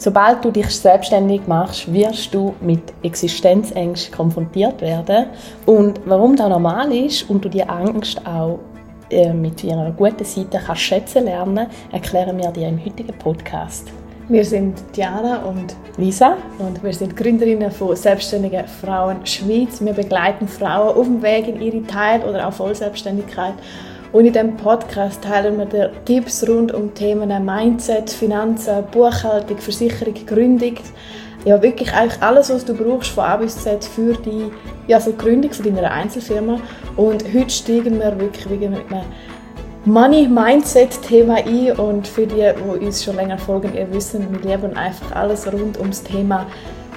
Sobald du dich selbstständig machst, wirst du mit Existenzängsten konfrontiert werden. Und warum das normal ist und du die Angst auch äh, mit ihrer guten Seite kannst schätzen lernen, erklären wir dir im heutigen Podcast. Wir sind Diana und Lisa und wir sind Gründerinnen von Selbstständigen Frauen Schweiz. Wir begleiten Frauen auf dem Weg in ihre Teil- oder auch Vollselbstständigkeit und in diesem Podcast teilen wir dir Tipps rund um Themen Mindset, Finanzen, Buchhaltung, Versicherung, Gründung. Ja, wirklich eigentlich alles, was du brauchst von A bis Z für die, ja, für die Gründung von deiner Einzelfirma. Und heute steigen wir wirklich mit einem Money-Mindset-Thema ein. Und für die, die uns schon länger folgen, ihr wissen, wir leben einfach alles rund ums Thema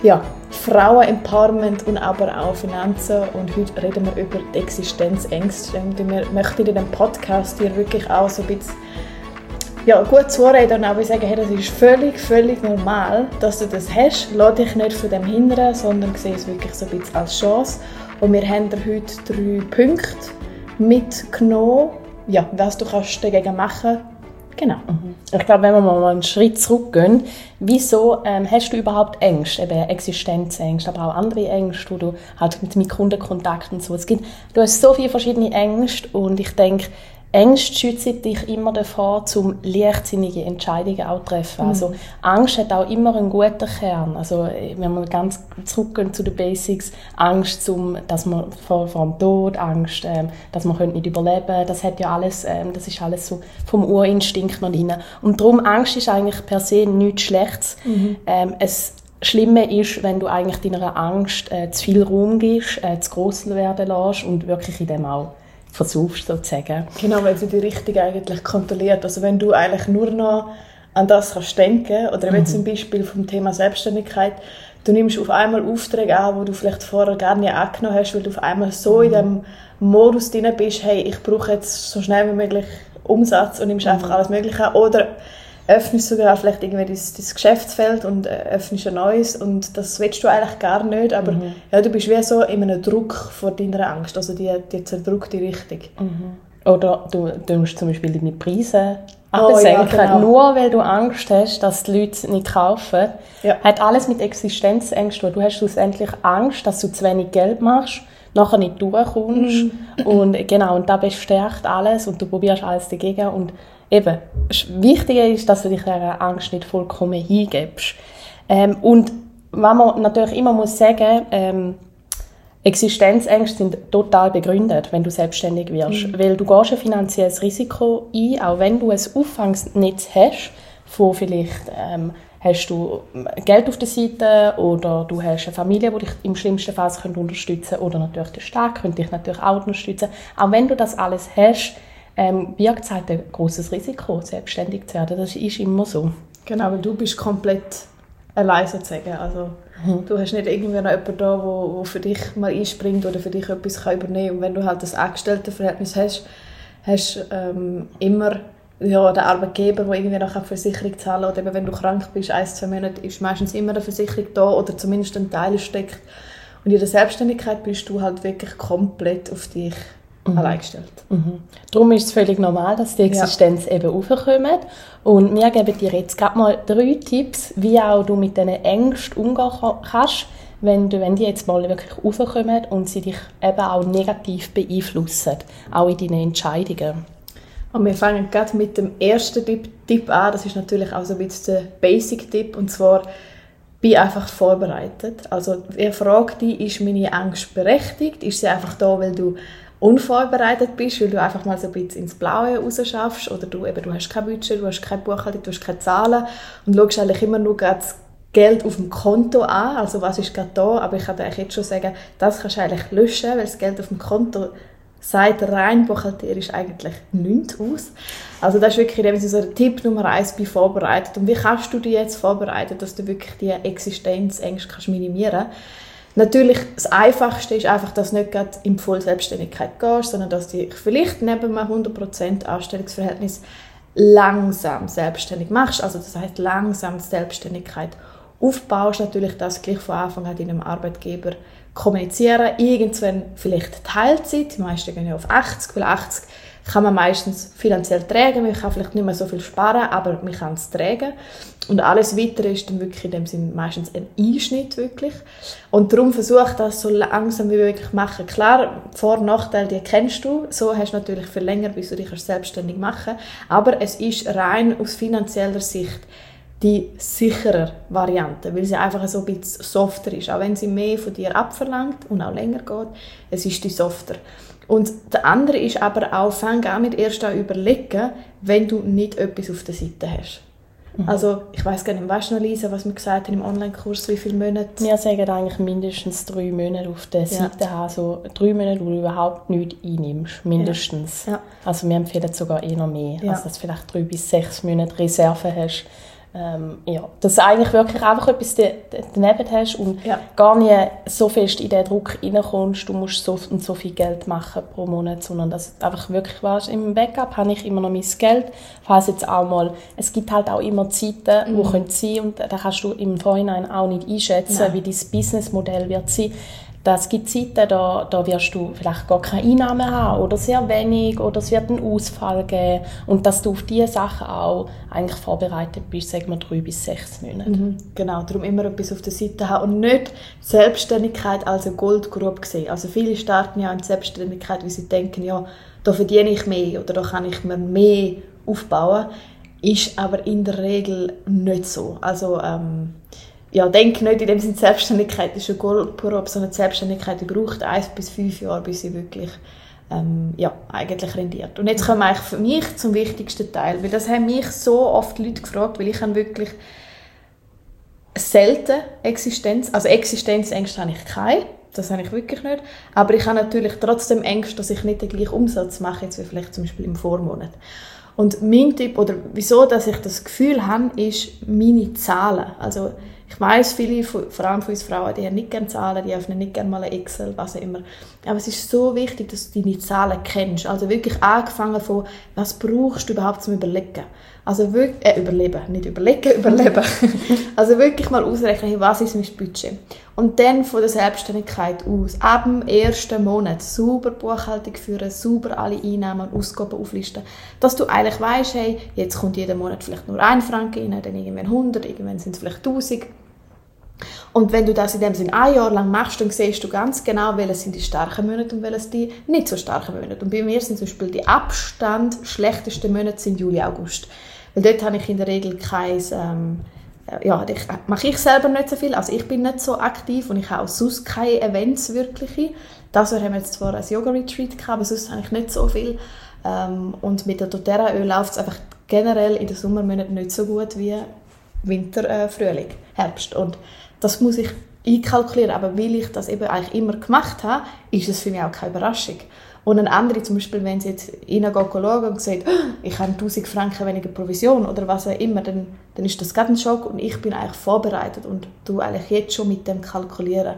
ja, Frauen-Empowerment und aber auch Finanzen. Und heute reden wir über die Existenzängste. Und wir möchten in diesem Podcast dir wirklich auch so ein bisschen ja, gut zureden und auch sagen, hey, das ist völlig, völlig normal, dass du das hast. Lass dich nicht von dem hindern, sondern sieh es wirklich so ein bisschen als Chance. Und wir haben dir heute drei Punkte mitgenommen, ja, was du kannst dagegen machen Genau. Mhm. Ich glaube, wenn wir mal einen Schritt zurückgehen, wieso ähm, hast du überhaupt Ängste, eben Existenzängste, aber auch andere Ängste, wo du halt mit, mit Kundenkontakt und so, es gibt, du hast so viele verschiedene Ängste und ich denke, Ängste schützen dich immer davor, zum leichtsinnige Entscheidungen auch treffen. Also, mhm. Also Angst hat auch immer einen guten Kern. Also wenn wir ganz zurückgehen zu den Basics, Angst, zum, dass man vor, vor dem Tod, Angst, ähm, dass man nicht überleben, das hat ja alles, ähm, das ist alles so vom Urinstinkt noch drin. Und darum Angst ist eigentlich per se nichts Schlechtes. Mhm. Ähm, es Schlimme ist, wenn du eigentlich deiner Angst äh, zu viel Raum gibst, äh, zu groß werden lässt und wirklich in dem auch versuchst sozusagen. Genau, weil sie die Richtung eigentlich kontrolliert. Also wenn du eigentlich nur noch an das kannst denken, oder mhm. zum Beispiel vom Thema Selbstständigkeit, du nimmst auf einmal Aufträge an, wo du vielleicht vorher gar nicht angenommen hast, weil du auf einmal so mhm. in dem Modus drin bist, hey, ich brauche jetzt so schnell wie möglich Umsatz und nimmst mhm. einfach alles Mögliche an. Oder öffnest sogar vielleicht irgendwie dein, dein Geschäftsfeld und äh, öffnest ein neues und das willst du eigentlich gar nicht, aber mhm. ja, du bist wie so in einem Druck vor deiner Angst, also die, die zerdrückt die Richtung. Mhm. Oder du, du musst zum Beispiel deine Preise oh, ja, genau. nur weil du Angst hast, dass die Leute nicht kaufen. Ja. Hat alles mit Existenzängsten. Du hast schlussendlich Angst, dass du zu wenig Geld machst, nachher nicht durchkommst mm. und genau und da bestärkt alles und du probierst alles dagegen und eben, wichtiger ist, dass du dich dieser Angst nicht vollkommen hingibst. Ähm, und was man natürlich immer muss sagen, ähm, Existenzängste sind total begründet, wenn du selbstständig wirst, mhm. weil du gehst ein finanzielles Risiko ein, auch wenn du ein Auffangsnetz hast, von vielleicht ähm, hast du Geld auf der Seite oder du hast eine Familie, die dich im schlimmsten Fall unterstützen könnte oder natürlich der Staat könnte dich natürlich auch unterstützen. Auch wenn du das alles hast, ähm, birgt es halt ein großes Risiko, selbstständig zu werden. Das ist immer so. Genau, weil du bist komplett allein sozusagen. Also mhm. du hast nicht irgendwie noch jemanden da, der wo, wo für dich mal einspringt oder für dich etwas kann übernehmen kann. Und wenn du halt das Angestelltenverhältnis hast, hast du ähm, immer ja, den Arbeitgeber, der irgendwie noch eine Versicherung zahlen kann. Oder eben, wenn du krank bist, ein, zwei Monate, ist meistens immer eine Versicherung da oder zumindest ein Teil steckt. Und in der Selbstständigkeit bist du halt wirklich komplett auf dich mhm. allein gestellt. Mhm. Darum ist es völlig normal, dass die Existenz ja. eben aufkommt. Und wir geben dir jetzt gerade mal drei Tipps, wie auch du mit diesen Ängsten umgehen kannst, wenn, du, wenn die jetzt mal wirklich aufkommen und sie dich eben auch negativ beeinflussen, auch in deinen Entscheidungen. Und wir fangen gerade mit dem ersten Tipp, an. Das ist natürlich auch so ein bisschen der Basic-Tipp. Und zwar, bin einfach vorbereitet. Also, ihr fragt dich, ist meine Angst berechtigt? Ist sie einfach da, weil du unvorbereitet bist, weil du einfach mal so ein bisschen ins Blaue rausschaffst oder du, eben, du hast kein Budget, du hast keine Buchhaltung, du hast keine Zahlen und schaust eigentlich immer nur das Geld auf dem Konto an, also was ist gerade da, aber ich kann dir jetzt schon sagen, das kannst du eigentlich löschen, weil das Geld auf dem Konto sagt rein buchhalterisch eigentlich nichts aus. Also das ist wirklich so der Tipp Nummer eins, bei vorbereitet. Und wie kannst du dich jetzt vorbereiten, dass du wirklich die Existenzängste kannst minimieren kannst? Natürlich, das Einfachste ist einfach, dass du nicht gerade in die Vollselbstständigkeit gehst, sondern dass du dich vielleicht neben einem 100% Anstellungsverhältnis langsam selbstständig machst. Also das heißt langsam Selbstständigkeit aufbaust. Natürlich, dass du gleich von Anfang an deinem Arbeitgeber kommunizieren. Irgendwann vielleicht Teilzeit, die meisten gehen ja auf 80, weil 80 kann man meistens finanziell tragen, man kann vielleicht nicht mehr so viel sparen, aber man kann es tragen. Und alles Weitere ist dann wirklich in dem Sinne meistens ein Einschnitt wirklich. Und darum versuche ich das so langsam wie möglich machen. Klar, Vor- und Nachteile, die kennst du. So hast du natürlich für länger, bis du dich selbstständig machen Aber es ist rein aus finanzieller Sicht die sichere Variante, weil sie einfach so ein bisschen softer ist. Auch wenn sie mehr von dir abverlangt und auch länger geht, es ist die softer. Und der andere ist aber auch, fang gar nicht erst an überlegen, wenn du nicht etwas auf der Seite hast. Mhm. Also ich weiß gar nicht, weißt du noch, Lisa, was wir gesagt haben im Online-Kurs, wie viele Monate? Wir sagen eigentlich mindestens drei Monate auf der Seite ja. haben, also drei Monate, wo du überhaupt nichts einnimmst, mindestens. Ja. Ja. Also wir empfehlen sogar eher noch mehr, also dass du vielleicht drei bis sechs Monate Reserve hast, ähm, ja, dass du eigentlich wirklich einfach etwas daneben hast und ja. gar nicht so fest in den Druck reinkommst, du musst so und so viel Geld machen pro Monat, sondern dass du einfach wirklich weißt, im Backup habe ich immer noch mein Geld, falls jetzt auch mal, es gibt halt auch immer Zeiten, mhm. wo können sein und da kannst du im Vorhinein auch nicht einschätzen, Nein. wie dein Businessmodell wird sein das gibt Zeiten, da, da wirst du vielleicht gar keine Einnahmen haben oder sehr wenig oder es wird einen Ausfall geben und dass du auf diese Sachen auch eigentlich vorbereitet bist, sagen wir drei bis sechs Monate. Mhm, genau, darum immer etwas auf der Seite haben und nicht Selbstständigkeit als eine Goldgrube sehen. Also viele starten ja in Selbstständigkeit, weil sie denken, ja, da verdiene ich mehr oder da kann ich mir mehr aufbauen, ist aber in der Regel nicht so. Also ähm, ja, denke nicht in dem Sinne, Selbstständigkeit ist ein Goldprobe, sondern Selbstständigkeit die braucht eins bis fünf Jahre, bis sie wirklich ähm, ja, eigentlich rendiert. Und jetzt kommen eigentlich für mich zum wichtigsten Teil, weil das haben mich so oft Leute gefragt, weil ich habe wirklich selten Existenz, also Existenzängste habe ich keine, das habe ich wirklich nicht, aber ich habe natürlich trotzdem Ängste, dass ich nicht den gleichen Umsatz mache, jetzt wie vielleicht zum Beispiel im Vormonat. Und mein Tipp, oder wieso, dass ich das Gefühl habe, ist meine Zahlen. Also weiß viele, vor allem von uns Frauen, die haben nicht gerne Zahlen, die öffnen nicht gerne mal ein Excel, was auch immer. Aber es ist so wichtig, dass du deine Zahlen kennst. Also wirklich angefangen von, was brauchst du überhaupt zum Überlegen. Also wirklich, äh, überleben, nicht überlegen, überleben. also wirklich mal ausrechnen, was ist mein Budget. Und dann von der Selbstständigkeit aus, ab dem ersten Monat, sauber Buchhaltung führen, sauber alle Einnahmen und Ausgaben auflisten, dass du eigentlich weißt, hey, jetzt kommt jeden Monat vielleicht nur ein Franken rein, dann irgendwann 100, irgendwann sind es vielleicht 1000. Und wenn du das in dem Sinne ein Jahr lang machst, dann siehst du ganz genau, welche sind die starken Monate und welche die nicht so starken Monate. Und bei mir sind zum Beispiel die Abstand schlechtesten Monate sind Juli, August. Weil dort habe ich in der Regel kein, ähm, äh, ja, ich, mache ich selber nicht so viel, also ich bin nicht so aktiv und ich habe auch sonst keine Events wirkliche. Das haben wir jetzt zwar ein Yoga-Retreat gehabt, aber sonst habe ich nicht so viel. Ähm, und mit der doTERRA-Öl läuft es einfach generell in den Sommermonaten nicht so gut wie Winter, äh, Frühling, Herbst. Und das muss ich einkalkulieren, aber weil ich das eben eigentlich immer gemacht habe, ist es für mich auch keine Überraschung. Und ein anderer, zum Beispiel, wenn sie jetzt reingeht schauen und sagt, oh, ich habe 1000 Franken weniger Provision oder was auch immer, dann, dann ist das gerade ein Schock und ich bin eigentlich vorbereitet und du eigentlich jetzt schon mit dem kalkulieren.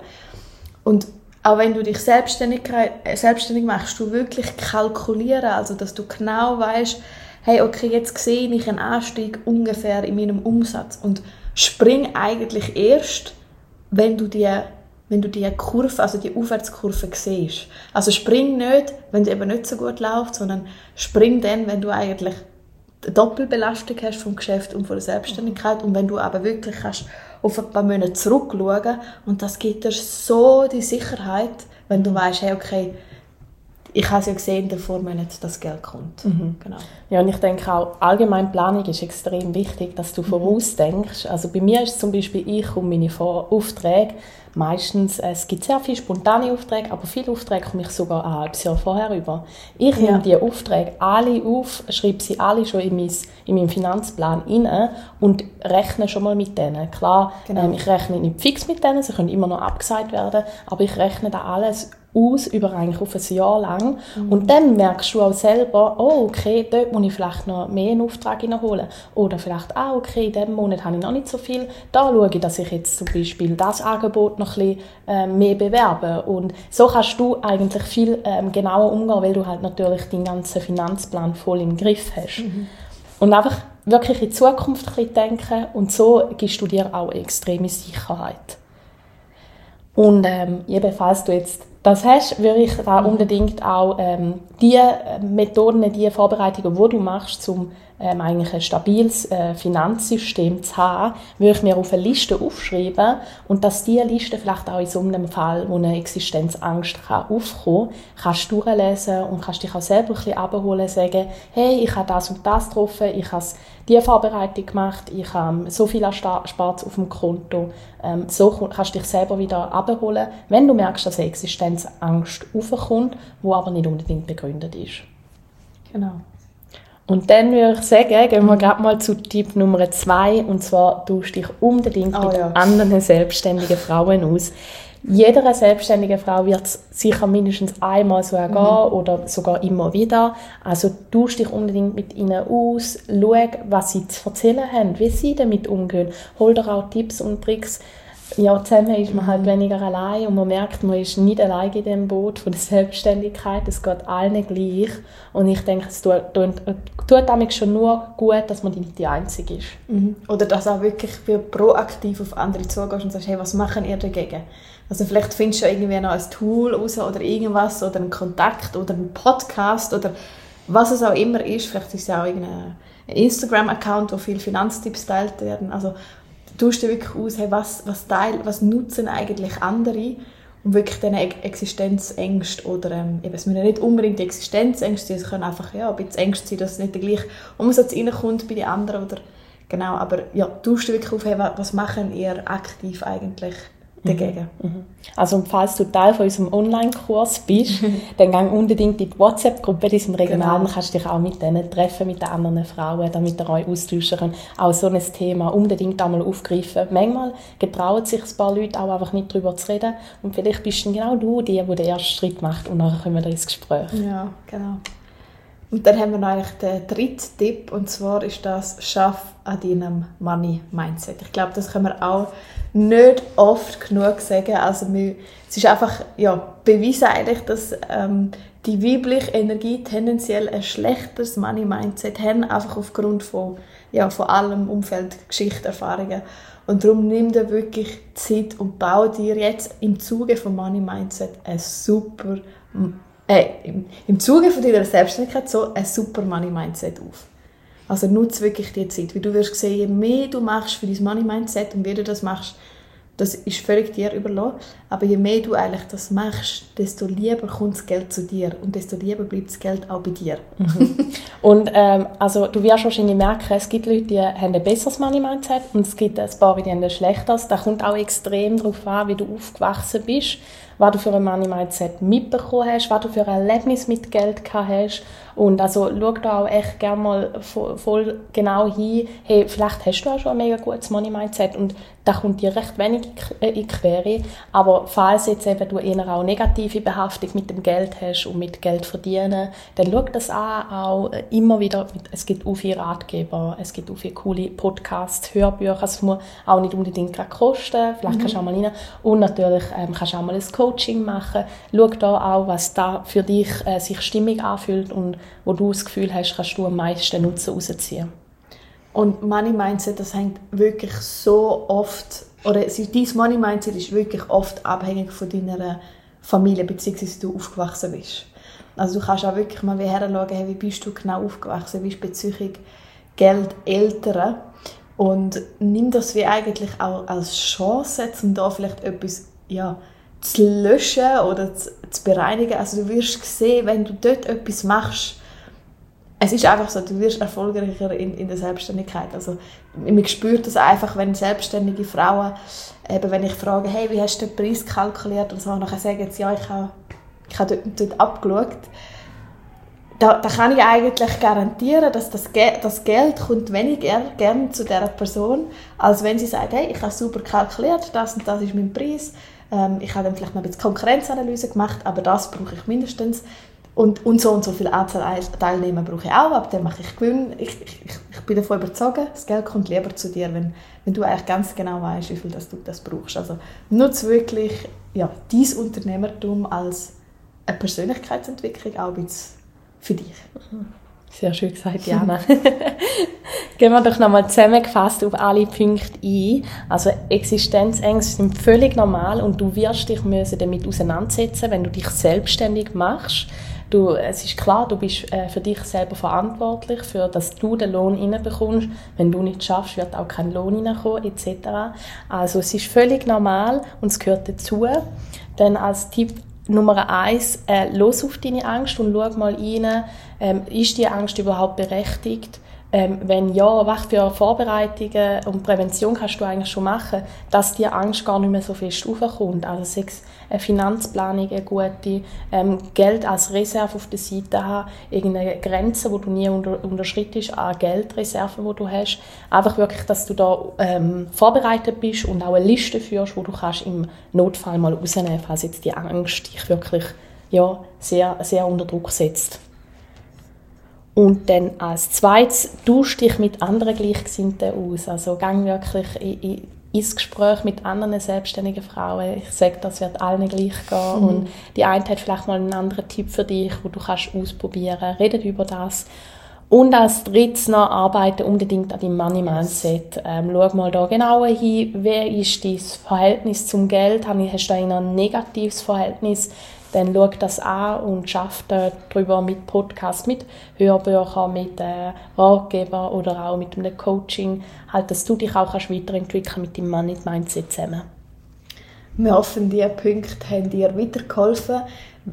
Und auch wenn du dich selbstständig, äh, selbstständig machst, du wirklich kalkulieren, also dass du genau weißt, hey, okay, jetzt sehe ich einen Anstieg ungefähr in meinem Umsatz und spring eigentlich erst, wenn du die wenn du die Kurve, also die Aufwärtskurve siehst. Also spring nicht, wenn es eben nicht so gut läuft, sondern spring dann, wenn du eigentlich eine Doppelbelastung hast vom Geschäft und von der Selbstständigkeit und wenn du aber wirklich kannst auf ein paar Monate zurückschauen und das gibt dir so die Sicherheit, wenn du weißt, hey, okay, ich habe es ja gesehen, davor nicht das Geld kommt. Mhm. Genau. Ja, und ich denke auch, allgemein Planung ist extrem wichtig, dass du mhm. vorausdenkst. Also bei mir ist zum Beispiel, ich und meine Aufträge, meistens, es gibt sehr viele spontane Aufträge, aber viele Aufträge komme ich sogar ein halbes Jahr vorher über. Ich ja. nehme die Aufträge alle auf, schreibe sie alle schon in, mein, in meinen Finanzplan rein und rechne schon mal mit denen. Klar, genau. ähm, ich rechne nicht fix mit denen, sie können immer noch abgesagt werden, aber ich rechne da alles aus über eigentlich auf ein Jahr lang. Mhm. Und dann merkst du auch selber, oh, okay, dort muss ich vielleicht noch mehr in Auftrag holen. Oder vielleicht auch, okay, in diesem Monat habe ich noch nicht so viel. Da schaue ich, dass ich jetzt zum Beispiel das Angebot noch ein bisschen äh, mehr bewerbe. Und so kannst du eigentlich viel ähm, genauer umgehen, weil du halt natürlich deinen ganzen Finanzplan voll im Griff hast. Mhm. Und einfach wirklich in die Zukunft ein bisschen denken und so gibst du dir auch extreme Sicherheit. Und ähm, eben, falls du jetzt das hast, würde ich da mhm. unbedingt auch ähm, die äh, Methoden, die Vorbereitungen, die du machst, um ähm, eigentlich ein stabiles äh, Finanzsystem zu haben, würde ich mir auf eine Liste aufschreiben und dass diese Liste vielleicht auch in so einem Fall, wo eine Existenzangst kann aufkommen kannst du durchlesen und kannst dich auch selber ein bisschen abholen, sagen, hey, ich habe das und das getroffen, ich habe diese Vorbereitung gemacht, ich habe so viel Spaß auf dem Konto. Ähm, so kannst du dich selber wieder abholen, wenn du merkst, dass eine Existenzangst aufkommt, die aber nicht unbedingt begründet ist. Genau. Und dann würde ich sagen, gehen wir gerade mal zu Tipp Nummer zwei, und zwar du dich unbedingt oh, mit ja. anderen selbstständigen Frauen aus. Jeder selbstständige Frau wird es sicher mindestens einmal so ergehen mhm. oder sogar immer wieder. Also tust dich unbedingt mit ihnen aus, schau, was sie zu erzählen haben, wie sie damit umgehen. Hol dir auch Tipps und Tricks ja, zusammen ist man halt weniger allein und man merkt, man ist nicht allein in dem Boot von der Selbstständigkeit. Es geht allen gleich. Und ich denke, es tut, tut, damit schon nur gut, dass man nicht die Einzige ist. Mhm. Oder dass auch wirklich proaktiv auf andere zugehst und sagst, hey, was machen ihr dagegen? Also vielleicht findest du irgendwie noch ein Tool raus oder irgendwas oder einen Kontakt oder einen Podcast oder was es auch immer ist. Vielleicht ist es auch irgendein Instagram-Account, wo viele Finanztipps teilt werden. Also tust du wirklich aus, hey, was, was, teil, was nutzen eigentlich andere und wirklich diese Existenzängste oder ähm, eben, es müssen nicht unbedingt Existenzängste sein, es können einfach ja, ein bisschen Ängste sein, dass es nicht der gleiche Umsatz reinkommt bei den anderen oder genau, aber ja, tust du wirklich auf, hey, was machen ihr aktiv eigentlich dagegen. Mhm. mhm. Also falls du Teil von unserem Online-Kurs bist, dann geh unbedingt in die WhatsApp-Gruppe, die sind regional, genau. dann kannst du dich auch mit denen treffen, mit den anderen Frauen, damit ihr euch austauschen könnt. Auch so ein Thema unbedingt einmal aufgreifen. Manchmal getrauen sich ein paar Leute auch einfach nicht darüber zu reden und vielleicht bist dann genau du die, die den ersten Schritt macht und dann kommen wir ins Gespräch. Ja, genau. Und dann haben wir noch eigentlich den dritten Tipp und zwar ist das «Schaff an deinem Money-Mindset». Ich glaube, das können wir auch nicht oft genug sagen. Also wir, es ist einfach ja, bewiesen eigentlich, dass ähm, die weibliche Energie tendenziell ein schlechteres Money-Mindset haben, einfach aufgrund von, ja, von allem Umfeld, Geschichte, Erfahrungen. Und darum nimm dir wirklich Zeit und baue dir jetzt im Zuge von Money Mindset ein super äh, im, im Zuge von deiner Selbstständigkeit so ein super Money-Mindset auf. Also nutze wirklich die Zeit, weil du wirst sehen, je mehr du machst für dein Money-Mindset und wie du das machst, das ist völlig dir überlassen. Aber je mehr du eigentlich das machst, desto lieber kommt das Geld zu dir und desto lieber bleibt das Geld auch bei dir. Mhm. und ähm, also du wirst wahrscheinlich merken, es gibt Leute, die haben ein besseres Money-Mindset und es gibt ein paar, die haben ein schlechteres. Das kommt auch extrem darauf an, wie du aufgewachsen bist was du für ein Money Mindset mitbekommen hast, was du für ein Erlebnis mit Geld gehabt hast. Und also schau da auch echt gerne mal voll genau hin, hey, vielleicht hast du auch schon ein mega gutes Money Mindset und da kommt dir recht wenig in die Quere. Aber falls jetzt eben du eher auch negative Behaftung mit dem Geld hast und mit Geld verdienen, dann schau das an, auch immer wieder, es gibt auch viele Ratgeber, es gibt auch viele coole Podcasts, Hörbücher, es muss auch nicht unbedingt kosten, vielleicht mhm. kannst du auch mal rein. Und natürlich ähm, kannst du auch mal ein Coaching machen. Schau da auch, was da für dich äh, sich stimmig anfühlt und wo du das Gefühl hast, kannst du am meisten Nutzen rausziehen. Und Money Mindset, das hängt wirklich so oft, oder dein Money Mindset ist wirklich oft abhängig von deiner Familie, beziehungsweise du aufgewachsen bist. Also du kannst auch wirklich mal wie schauen, hey, wie bist du genau aufgewachsen, wie ist bezüglich Geld Eltern und nimm das wie eigentlich auch als Chance, um da vielleicht etwas ja, zu löschen oder zu, zu bereinigen. Also du wirst sehen, wenn du dort etwas machst, es ist einfach so, du wirst erfolgreicher in, in der Selbstständigkeit. Also man spürt das einfach, wenn selbstständige Frauen, eben wenn ich frage, hey, wie hast du den Preis kalkuliert und so, und dann sagen sie, ja, ich habe, ich habe dort, dort abgeschaut. Da, da kann ich eigentlich garantieren, dass das, Ge das Geld kommt weniger gerne zu dieser Person, als wenn sie sagt, hey, ich habe super kalkuliert, das und das ist mein Preis, ähm, ich habe dann vielleicht noch ein bisschen Konkurrenzanalyse gemacht, aber das brauche ich mindestens. Und, und so und so viele Anzahl Teilnehmer brauche ich auch, aber dann mache ich Gewinn. Ich, ich, ich bin davon überzeugt, das Geld kommt lieber zu dir, wenn, wenn du eigentlich ganz genau weißt, wie viel das du das brauchst. Also nutze wirklich ja, dein Unternehmertum als eine Persönlichkeitsentwicklung auch für dich. Sehr schön gesagt, Jana. Gehen wir doch nochmal zusammengefasst auf alle Punkte ein. Also Existenzängste sind völlig normal und du wirst dich müssen damit auseinandersetzen, wenn du dich selbstständig machst. Du, es ist klar, du bist äh, für dich selber verantwortlich, für dass du den Lohn reinbekommst. Wenn du nicht schaffst, wird auch kein Lohn reinkommen, etc. Also es ist völlig normal und es gehört dazu. Dann als Tipp Nummer eins, äh, los auf deine Angst und schau mal rein, ähm, ist die Angst überhaupt berechtigt? Ähm, wenn ja, was für Vorbereitungen und Prävention kannst du eigentlich schon machen, dass die Angst gar nicht mehr so fest aufkommt. Also sechs eine Finanzplanung, eine gute, ähm, Geld als Reserve auf der Seite haben, irgendeine Grenze, wo du nie unter, unterschrittest, an Geldreserven, wo du hast. Einfach wirklich, dass du da ähm, vorbereitet bist und auch eine Liste führst, wo du kannst im Notfall mal rausnehmen, falls jetzt die Angst dich wirklich ja, sehr, sehr unter Druck setzt. Und dann als zweites, tausch dich mit anderen Gleichgesinnten aus. Also gang wirklich in, in, ins Gespräch mit anderen selbstständigen Frauen. Ich sage, das wird allen gleich gehen. Mhm. Und die eine hat vielleicht mal einen anderen Tipp für dich, wo du kannst ausprobieren. Redet über das. Und als drittes noch arbeite unbedingt an deinem Money Mindset. Ähm, schau mal da genauer hin, wer ist dein Verhältnis zum Geld? Hast du da ein negatives Verhältnis? Dann schau das an und schaffe darüber mit Podcasts, mit Hörbüchern, mit äh, Ratgebern oder auch mit einem Coaching, halt, dass du dich auch kannst weiterentwickeln mit dem Money Mindset zusammen. Wir hoffen, diese Punkte haben dir weitergeholfen.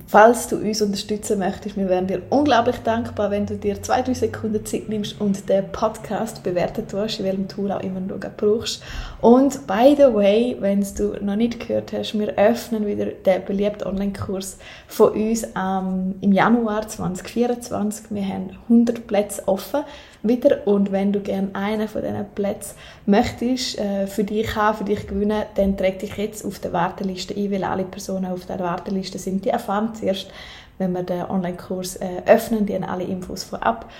Falls du uns unterstützen möchtest, wir wären dir unglaublich dankbar, wenn du dir zwei, drei Sekunden Zeit nimmst und den Podcast bewertet hast, in welchem Tool auch immer du brauchst. Und by the way, wenn du noch nicht gehört hast, wir öffnen wieder den beliebten Online-Kurs von uns ähm, im Januar 2024. Wir haben 100 Plätze offen wieder. Und wenn du gerne einen von diesen Plätzen möchtest, äh, für dich haben, für dich gewinnen, dann träg dich jetzt auf der Warteliste ein, weil alle Personen auf der Warteliste sind. Die erfahren zuerst, wenn wir den Online-Kurs äh, öffnen, die haben alle Infos vorab.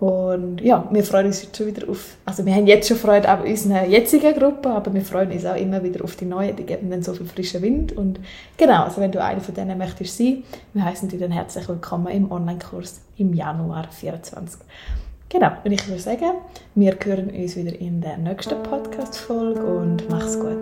Und ja, wir freuen uns jetzt schon wieder auf, also wir haben jetzt schon Freude an unserer jetzigen Gruppe, aber wir freuen uns auch immer wieder auf die neuen, die geben dann so viel frischen Wind. Und genau, also wenn du eine von denen möchtest sein, wir heißen dich dann herzlich willkommen im Online-Kurs im Januar 2024. Genau, und ich würde sagen, wir hören uns wieder in der nächsten Podcast-Folge und mach's gut.